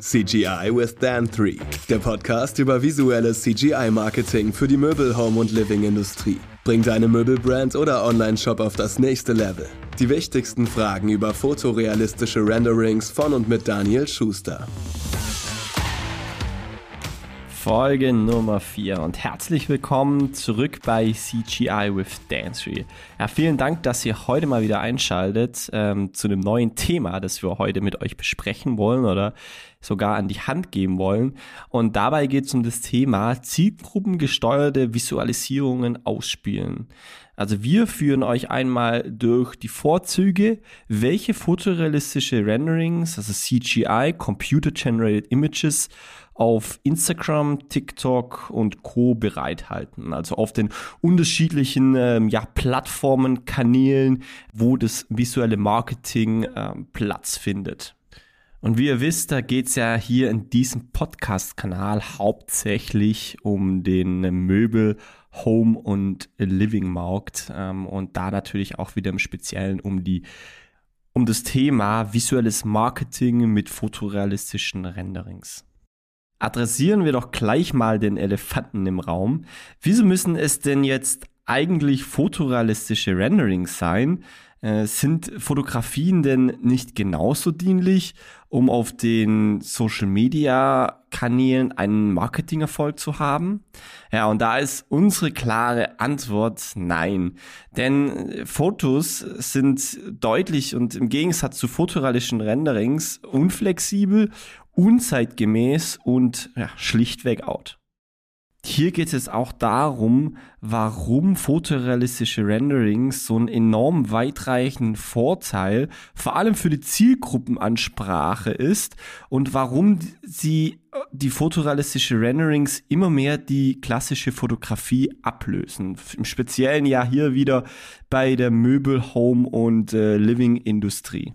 CGI with Dan 3, der Podcast über visuelles CGI-Marketing für die Möbel-, Home- und Living-Industrie. Bring deine Möbelbrand oder Online-Shop auf das nächste Level. Die wichtigsten Fragen über fotorealistische Renderings von und mit Daniel Schuster. Folge Nummer 4 und herzlich willkommen zurück bei CGI with Dancery. Ja, vielen Dank, dass ihr heute mal wieder einschaltet ähm, zu einem neuen Thema, das wir heute mit euch besprechen wollen oder sogar an die Hand geben wollen. Und dabei geht es um das Thema zielgruppengesteuerte Visualisierungen ausspielen. Also wir führen euch einmal durch die Vorzüge, welche fotorealistische Renderings, also CGI, Computer Generated Images, auf Instagram, TikTok und Co. bereithalten. Also auf den unterschiedlichen ähm, ja, Plattformen, Kanälen, wo das visuelle Marketing ähm, Platz findet. Und wie ihr wisst, da geht es ja hier in diesem Podcast-Kanal hauptsächlich um den Möbel, Home und Living-Markt ähm, und da natürlich auch wieder im Speziellen um die um das Thema visuelles Marketing mit fotorealistischen Renderings adressieren wir doch gleich mal den Elefanten im Raum. Wieso müssen es denn jetzt eigentlich fotorealistische Renderings sein? Äh, sind Fotografien denn nicht genauso dienlich, um auf den Social Media Kanälen einen Marketingerfolg zu haben? Ja, und da ist unsere klare Antwort nein. Denn Fotos sind deutlich und im Gegensatz zu fotorealistischen Renderings unflexibel unzeitgemäß und ja, schlichtweg out. Hier geht es auch darum, warum fotorealistische Renderings so einen enorm weitreichenden Vorteil, vor allem für die Zielgruppenansprache ist und warum sie die fotorealistische Renderings immer mehr die klassische Fotografie ablösen. Im Speziellen ja hier wieder bei der Möbel, Home und äh, Living Industrie.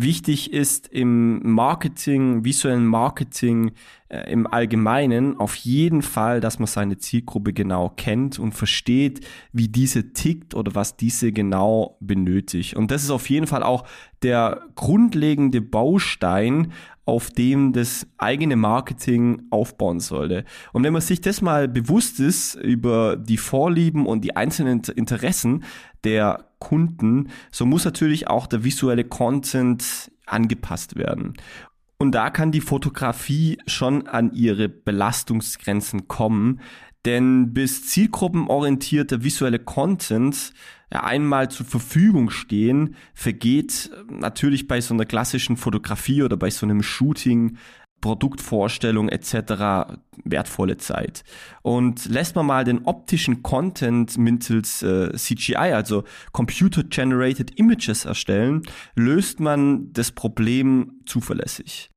Wichtig ist im Marketing, visuellen Marketing äh, im Allgemeinen auf jeden Fall, dass man seine Zielgruppe genau kennt und versteht, wie diese tickt oder was diese genau benötigt. Und das ist auf jeden Fall auch der grundlegende Baustein, auf dem das eigene Marketing aufbauen sollte. Und wenn man sich das mal bewusst ist über die Vorlieben und die einzelnen Interessen der Kunden, so muss natürlich auch der visuelle Content angepasst werden. Und da kann die Fotografie schon an ihre Belastungsgrenzen kommen, denn bis zielgruppenorientierter visuelle Content einmal zur Verfügung stehen, vergeht natürlich bei so einer klassischen Fotografie oder bei so einem Shooting Produktvorstellung etc. wertvolle Zeit. Und lässt man mal den optischen Content mittels äh, CGI, also Computer Generated Images erstellen, löst man das Problem zuverlässig.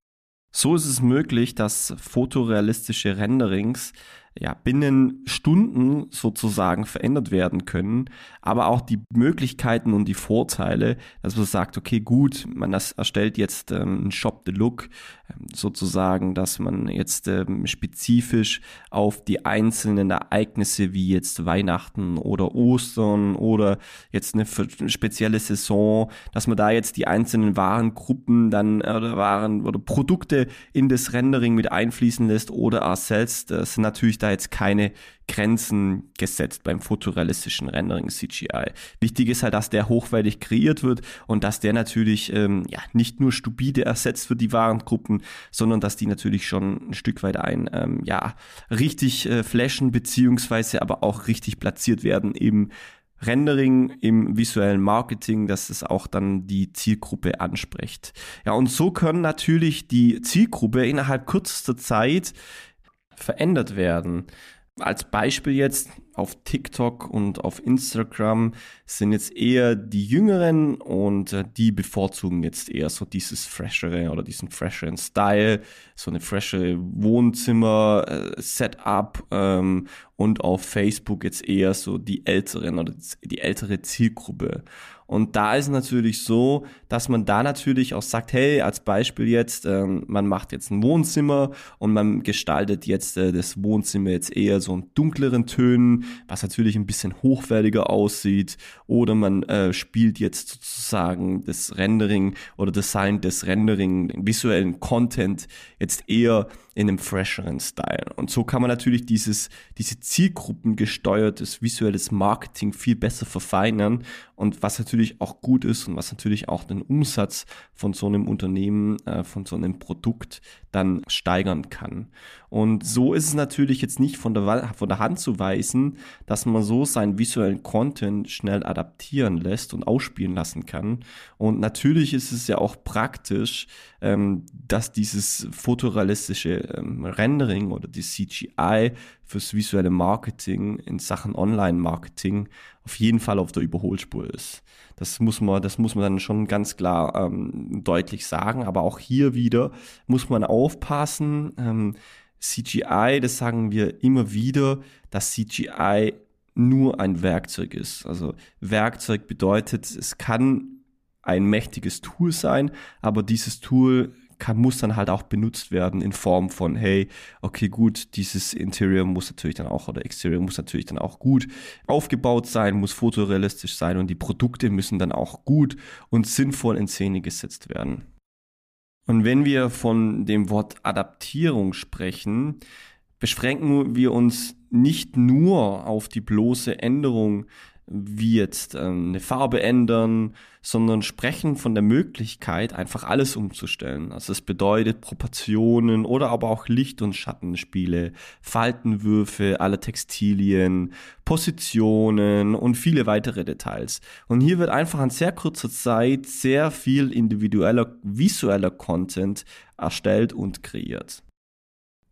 So ist es möglich, dass fotorealistische Renderings ja, binnen Stunden sozusagen verändert werden können, aber auch die Möglichkeiten und die Vorteile, dass man sagt, okay, gut, man erstellt jetzt ähm, einen Shop the Look, ähm, sozusagen, dass man jetzt ähm, spezifisch auf die einzelnen Ereignisse wie jetzt Weihnachten oder Ostern oder jetzt eine spezielle Saison, dass man da jetzt die einzelnen Warengruppen dann oder Waren oder Produkte in das Rendering mit einfließen lässt oder ersetzt. Das sind natürlich da jetzt keine Grenzen gesetzt beim fotorealistischen Rendering CGI. Wichtig ist halt, dass der hochwertig kreiert wird und dass der natürlich ähm, ja nicht nur stupide ersetzt wird, die Warengruppen, sondern dass die natürlich schon ein Stück weit ein ähm, ja richtig äh, flashen beziehungsweise aber auch richtig platziert werden im Rendering im visuellen Marketing, dass es auch dann die Zielgruppe anspricht. Ja, und so können natürlich die Zielgruppe innerhalb kürzester Zeit verändert werden. Als Beispiel jetzt auf TikTok und auf Instagram sind jetzt eher die Jüngeren und äh, die bevorzugen jetzt eher so dieses freshere oder diesen fresheren Style, so eine freshere Wohnzimmer-Setup äh, ähm, und auf Facebook jetzt eher so die älteren oder die ältere Zielgruppe. Und da ist natürlich so, dass man da natürlich auch sagt, hey, als Beispiel jetzt, ähm, man macht jetzt ein Wohnzimmer und man gestaltet jetzt äh, das Wohnzimmer jetzt eher so in dunkleren Tönen, was natürlich ein bisschen hochwertiger aussieht. Oder man äh, spielt jetzt sozusagen das Rendering oder Design des Rendering, den visuellen Content jetzt eher in einem fresheren Style. Und so kann man natürlich dieses, diese zielgruppengesteuertes visuelles Marketing viel besser verfeinern und was natürlich auch gut ist und was natürlich auch den Umsatz von so einem Unternehmen, äh, von so einem Produkt dann steigern kann. Und so ist es natürlich jetzt nicht von der, von der Hand zu weisen, dass man so seinen visuellen Content schnell adaptieren lässt und ausspielen lassen kann. Und natürlich ist es ja auch praktisch, ähm, dass dieses fotorealistische ähm, Rendering oder die CGI fürs visuelle Marketing in Sachen Online-Marketing auf jeden Fall auf der Überholspur ist. Das muss man, das muss man dann schon ganz klar ähm, deutlich sagen. Aber auch hier wieder muss man aufpassen. Ähm, CGI, das sagen wir immer wieder, dass CGI nur ein Werkzeug ist. Also Werkzeug bedeutet, es kann ein mächtiges Tool sein, aber dieses Tool kann, muss dann halt auch benutzt werden in Form von, hey, okay, gut, dieses Interior muss natürlich dann auch, oder Exterior muss natürlich dann auch gut aufgebaut sein, muss fotorealistisch sein und die Produkte müssen dann auch gut und sinnvoll in Szene gesetzt werden. Und wenn wir von dem Wort Adaptierung sprechen, beschränken wir uns nicht nur auf die bloße Änderung wie jetzt ähm, eine Farbe ändern, sondern sprechen von der Möglichkeit, einfach alles umzustellen. Also es bedeutet Proportionen oder aber auch Licht- und Schattenspiele, Faltenwürfe, alle Textilien, Positionen und viele weitere Details. Und hier wird einfach in sehr kurzer Zeit sehr viel individueller visueller Content erstellt und kreiert.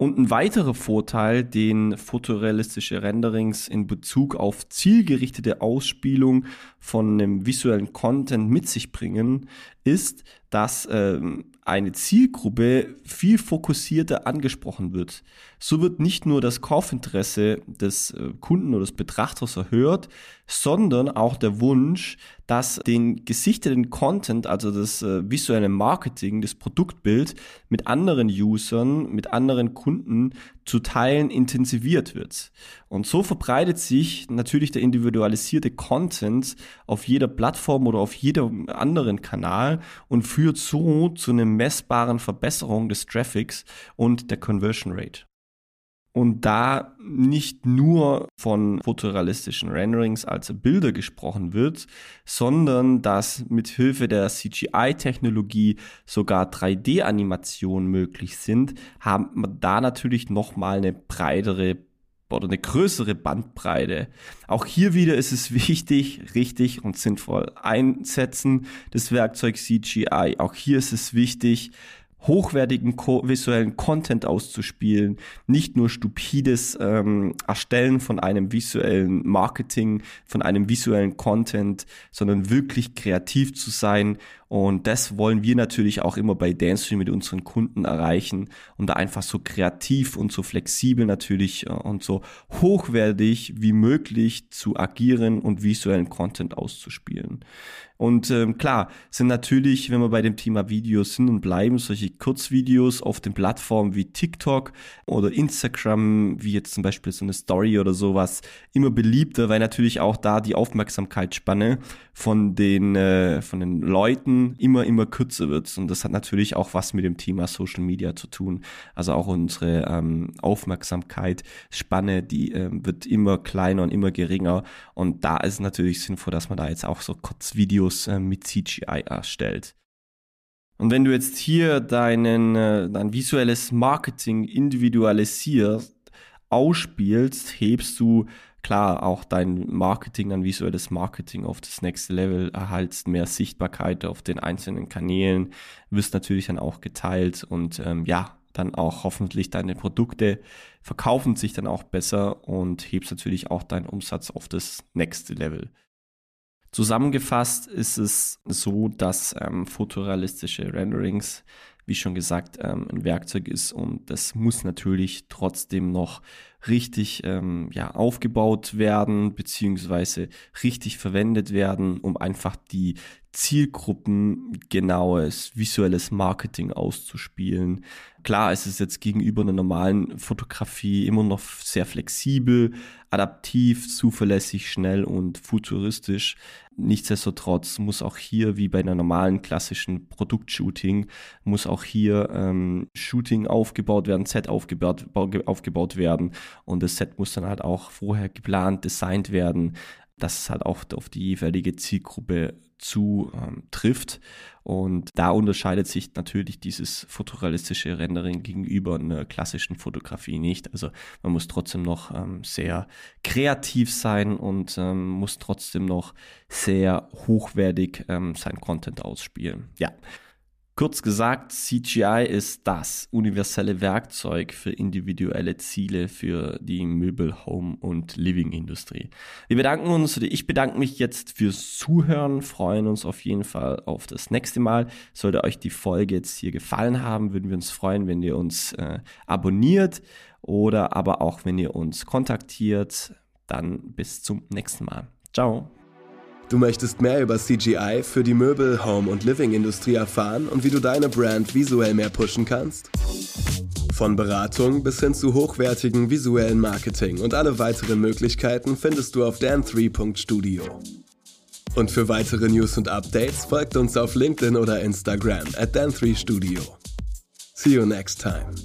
Und ein weiterer Vorteil, den fotorealistische Renderings in Bezug auf zielgerichtete Ausspielung von einem visuellen Content mit sich bringen, ist, dass ähm, eine Zielgruppe viel fokussierter angesprochen wird. So wird nicht nur das Kaufinteresse des äh, Kunden oder des Betrachters erhöht, sondern auch der Wunsch, dass den gesichteten Content, also das äh, visuelle Marketing, das Produktbild mit anderen Usern, mit anderen Kunden zu teilen intensiviert wird. Und so verbreitet sich natürlich der individualisierte Content auf jeder Plattform oder auf jedem anderen Kanal und führt so zu einer messbaren Verbesserung des Traffics und der Conversion Rate. Und da nicht nur von fotorealistischen Renderings als Bilder gesprochen wird, sondern dass mit Hilfe der CGI-Technologie sogar 3D-Animationen möglich sind, haben wir da natürlich nochmal eine breitere oder eine größere Bandbreite. Auch hier wieder ist es wichtig, richtig und sinnvoll einsetzen des Werkzeugs CGI. Auch hier ist es wichtig, hochwertigen visuellen Content auszuspielen, nicht nur stupides ähm, Erstellen von einem visuellen Marketing, von einem visuellen Content, sondern wirklich kreativ zu sein und das wollen wir natürlich auch immer bei Dance mit unseren Kunden erreichen, um da einfach so kreativ und so flexibel natürlich äh, und so hochwertig wie möglich zu agieren und visuellen Content auszuspielen. Und ähm, klar, sind natürlich, wenn wir bei dem Thema Videos sind und bleiben, solche Kurzvideos auf den Plattformen wie TikTok oder Instagram, wie jetzt zum Beispiel so eine Story oder sowas, immer beliebter, weil natürlich auch da die Aufmerksamkeitsspanne von den, äh, von den Leuten immer, immer kürzer wird. Und das hat natürlich auch was mit dem Thema Social Media zu tun. Also auch unsere ähm, Aufmerksamkeit, Spanne, die ähm, wird immer kleiner und immer geringer. Und da ist natürlich sinnvoll, dass man da jetzt auch so Kurzvideos äh, mit CGI erstellt. Und wenn du jetzt hier deinen, äh, dein visuelles Marketing individualisierst, ausspielst, hebst du klar auch dein Marketing, dein visuelles Marketing auf das nächste Level, erhaltst mehr Sichtbarkeit auf den einzelnen Kanälen, wirst natürlich dann auch geteilt und ähm, ja, dann auch hoffentlich deine Produkte verkaufen sich dann auch besser und hebst natürlich auch deinen Umsatz auf das nächste Level. Zusammengefasst ist es so, dass ähm, fotorealistische Renderings wie schon gesagt, ähm, ein Werkzeug ist und das muss natürlich trotzdem noch richtig ähm, ja, aufgebaut werden, beziehungsweise richtig verwendet werden, um einfach die Zielgruppen genaues visuelles Marketing auszuspielen. Klar, es ist jetzt gegenüber einer normalen Fotografie immer noch sehr flexibel, adaptiv, zuverlässig, schnell und futuristisch. Nichtsdestotrotz muss auch hier, wie bei einer normalen klassischen Produktshooting, muss auch hier ähm, Shooting aufgebaut werden, Set aufgebaut, aufgebaut werden. Und das Set muss dann halt auch vorher geplant, designt werden, dass es halt auch auf die jeweilige Zielgruppe zu ähm, trifft. Und da unterscheidet sich natürlich dieses fotorealistische Rendering gegenüber einer klassischen Fotografie nicht. Also man muss trotzdem noch ähm, sehr kreativ sein und ähm, muss trotzdem noch sehr hochwertig ähm, sein Content ausspielen. Ja. Kurz gesagt, CGI ist das universelle Werkzeug für individuelle Ziele für die Möbel-, Home- und Living-Industrie. Wir bedanken uns, oder ich bedanke mich jetzt fürs Zuhören, freuen uns auf jeden Fall auf das nächste Mal. Sollte euch die Folge jetzt hier gefallen haben, würden wir uns freuen, wenn ihr uns äh, abonniert oder aber auch, wenn ihr uns kontaktiert. Dann bis zum nächsten Mal. Ciao. Du möchtest mehr über CGI für die Möbel-, Home- und Living-Industrie erfahren und wie du deine Brand visuell mehr pushen kannst? Von Beratung bis hin zu hochwertigen visuellen Marketing und alle weiteren Möglichkeiten findest du auf dan3.studio. Und für weitere News und Updates folgt uns auf LinkedIn oder Instagram at dan3studio. See you next time.